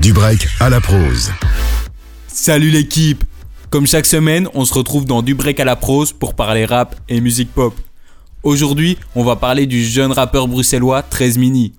Du break à la prose. Salut l'équipe Comme chaque semaine, on se retrouve dans Du break à la prose pour parler rap et musique pop. Aujourd'hui, on va parler du jeune rappeur bruxellois 13 Mini.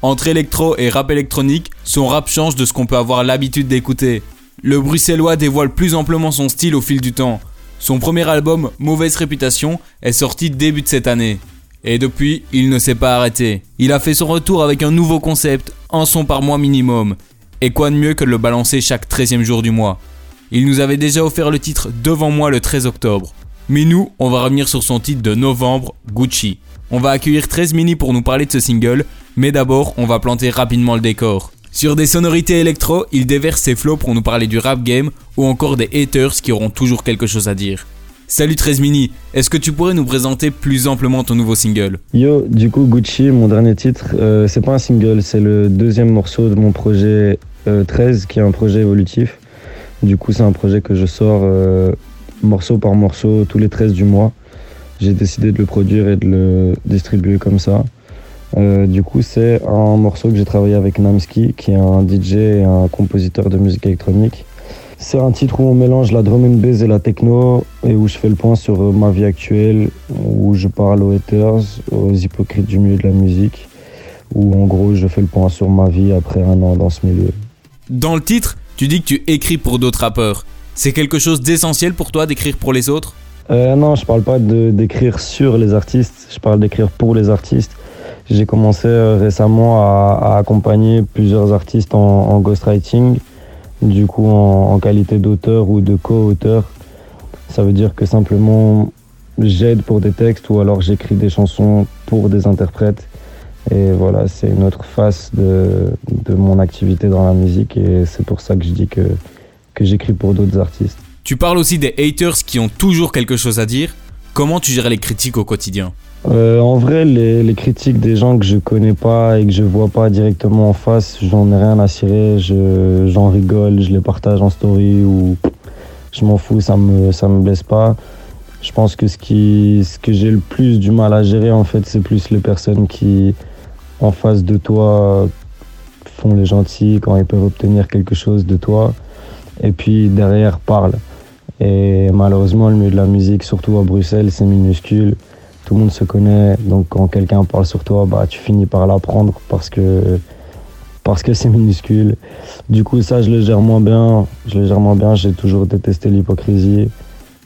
Entre électro et rap électronique, son rap change de ce qu'on peut avoir l'habitude d'écouter. Le bruxellois dévoile plus amplement son style au fil du temps. Son premier album, Mauvaise Réputation, est sorti début de cette année. Et depuis, il ne s'est pas arrêté. Il a fait son retour avec un nouveau concept, un son par mois minimum. Et quoi de mieux que de le balancer chaque 13e jour du mois? Il nous avait déjà offert le titre Devant moi le 13 octobre. Mais nous, on va revenir sur son titre de novembre, Gucci. On va accueillir 13 Mini pour nous parler de ce single, mais d'abord, on va planter rapidement le décor. Sur des sonorités électro, il déverse ses flots pour nous parler du rap game ou encore des haters qui auront toujours quelque chose à dire. Salut 13 Mini, est-ce que tu pourrais nous présenter plus amplement ton nouveau single? Yo, du coup Gucci, mon dernier titre, euh, c'est pas un single, c'est le deuxième morceau de mon projet 13 euh, qui est un projet évolutif. Du coup c'est un projet que je sors euh, morceau par morceau tous les 13 du mois. J'ai décidé de le produire et de le distribuer comme ça. du coup, c'est un morceau que j'ai travaillé avec Namski, qui est un DJ et un compositeur de musique électronique. C'est un titre où on mélange la drum and bass et la techno et où je fais le point sur euh, ma vie actuelle, où je parle aux haters, aux hypocrites du milieu de la musique, où en gros je fais le point sur ma vie après un an dans ce milieu. Dans le titre, tu dis que tu écris pour d'autres rappeurs. C'est quelque chose d'essentiel pour toi d'écrire pour les autres? Euh, Non, je parle pas d'écrire sur les artistes, je parle d'écrire pour les artistes. J'ai commencé euh, récemment à, accompagner plusieurs artistes en, en ghostwriting du coup en, qualité d'auteur ou de co-auteur. Ça veut dire que simplement j'aide pour des textes ou alors j'écris des chansons pour des interprètes. Et voilà, c'est une autre face de, mon activité dans la musique et c'est pour ça que je dis que j'écris pour d'autres artistes. Tu parles aussi des haters qui ont toujours quelque chose à dire. Comment tu gères les critiques au quotidien euh, en vrai, les, critiques des gens que je connais pas et que je vois pas directement en face, j'en ai rien à cirer. j'en rigole, je les partage en story ou je m'en fous, ça me, ça me blesse pas. Je pense que ce, qui, ce que j'ai le plus du mal à gérer, en fait, c'est plus les personnes qui, en face de toi, font les gentils quand ils peuvent obtenir quelque chose de toi et puis derrière parlent. Et malheureusement, le milieu de la musique, surtout à Bruxelles, c'est minuscule tout le monde se connaît. Donc quand quelqu'un parle sur toi, bah, tu finis par l'apprendre parce que parce que c'est minuscule. Du coup, ça, je le gère moins bien. Je le gère moins bien. J'ai toujours détesté l'hypocrisie.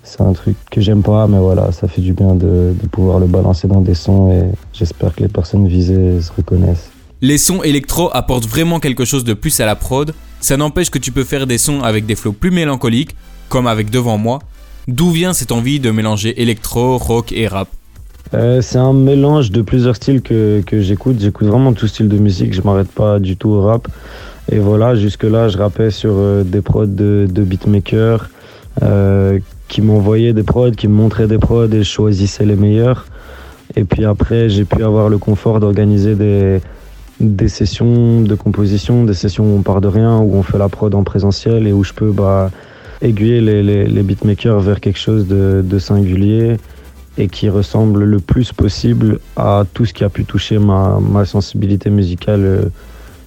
C'est un truc que j'aime pas, mais voilà, ça fait du bien de, de pouvoir le balancer dans des sons et j'espère que les personnes visées se reconnaissent. Les sons électro apportent vraiment quelque chose de plus à la prod. Ça n'empêche que tu peux faire des sons avec des flots plus mélancoliques, comme avec Devant moi. D'où vient cette envie de mélanger électro, rock et rap euh, c'est un mélange de plusieurs styles que, que j'écoute. J'écoute vraiment tout style de musique. Je m'arrête pas du tout au rap. Et voilà, jusque-là, je rappais sur euh, des prods de, beatmakers euh, qui m'envoyaient des prods, qui me montraient des prods et je choisissais les meilleurs. Et puis après, j'ai pu avoir le confort d'organiser des, des sessions de composition, des sessions où on part de rien, où on fait la prod en présentiel et où je peux bah, aiguiller les, les, les beatmakers vers quelque chose de, de singulier et qui ressemble le plus possible à tout ce qui a pu toucher ma, ma sensibilité musicale euh,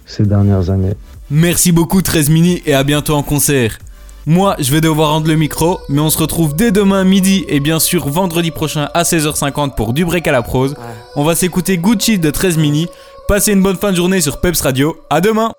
ces dernières années. Merci beaucoup 13 Mini et à bientôt en concert. Moi, je vais devoir rendre le micro, mais on se retrouve dès demain midi et bien sûr vendredi prochain à 16h50 pour du break à la prose. On va s'écouter Gucci de 13 Mini. Passez une bonne fin de journée sur Peps Radio. À demain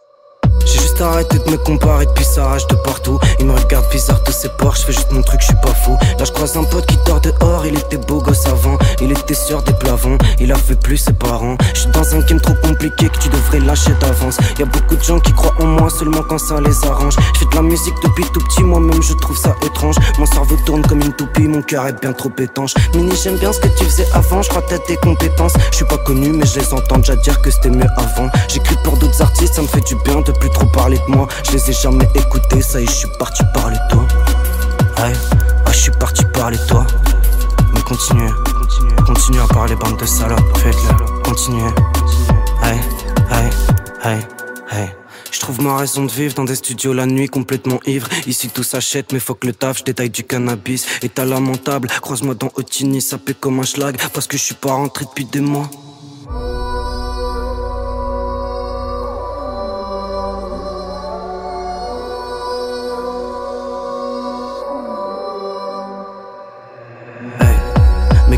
juste de me comparer depuis ça rage de partout. Il me regarde bizarre tous ces porcs, je fais juste mon truc, je suis pas fou. Là je croise un pote qui dort dehors, il était beau gosse avant. Il était sûr des plavons, il a fait plus ses parents. Je suis dans un game trop compliqué que tu devrais lâcher d'avance. Y a beaucoup de gens qui croient en moi seulement quand ça les arrange. Je fais de la musique depuis tout petit, moi-même je trouve ça étrange. Mon cerveau tourne comme une toupie, mon cœur est bien trop étanche. Mini, j'aime bien ce que tu faisais avant, je crois t'as tes compétences. Je suis pas connu, mais je les entends déjà dire que c'était mieux avant. J'écris pour d'autres artistes, ça me fait du bien de plus trop parler de moi. Je les ai jamais écoutés, ça y est, je suis parti parler de toi. Aïe, je suis parti parler de toi. Mais continuez, continuez à parler, bande de salopes. Faites-le, continuez. Aïe, aïe, aïe, aïe. Je trouve ma raison de vivre dans des studios la nuit complètement ivre. Ici tout s'achète, mais faut que le taf, je détaille du cannabis. État lamentable, croise-moi dans Otini, ça paie comme un schlag. Parce que je suis pas rentré depuis des mois.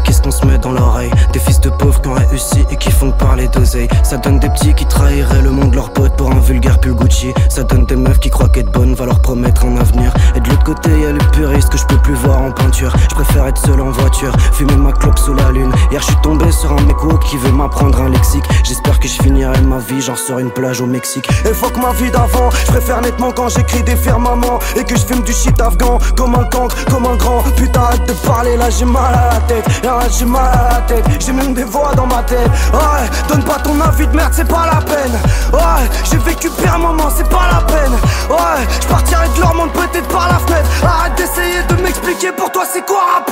Je mets dans l'oreille. Des fils de pauvres qui ont réussi et qui font parler d'oseille. Ça donne des petits qui trahiraient le monde, leurs potes pour un vulgaire pull Gucci. Ça donne des meufs qui croient qu'être bonne va leur promettre un avenir. Et de l'autre côté, y a les puristes que je peux plus voir en peinture. Je préfère être seul en voiture, fumer ma clope sous la lune. Hier, je suis tombé sur un méco qui veut m'apprendre un lexique. J'espère vie, genre sur une plage au Mexique. Et ma vie d'avant, je préfère nettement quand j'écris des firmaments et que je fume du shit afghan comme un cancre, comme un grand. Putain, arrête de parler, là j'ai mal à la tête. J'ai mal à la tête, j'ai même des voix dans ma tête. Ouais, donne pas ton avis de merde, c'est pas la peine. Ouais, j'ai vécu pire moment, c'est pas la peine. Ouais, je partirai de leur monde peut-être par la fenêtre. Arrête d'essayer de m'expliquer pour toi c'est quoi.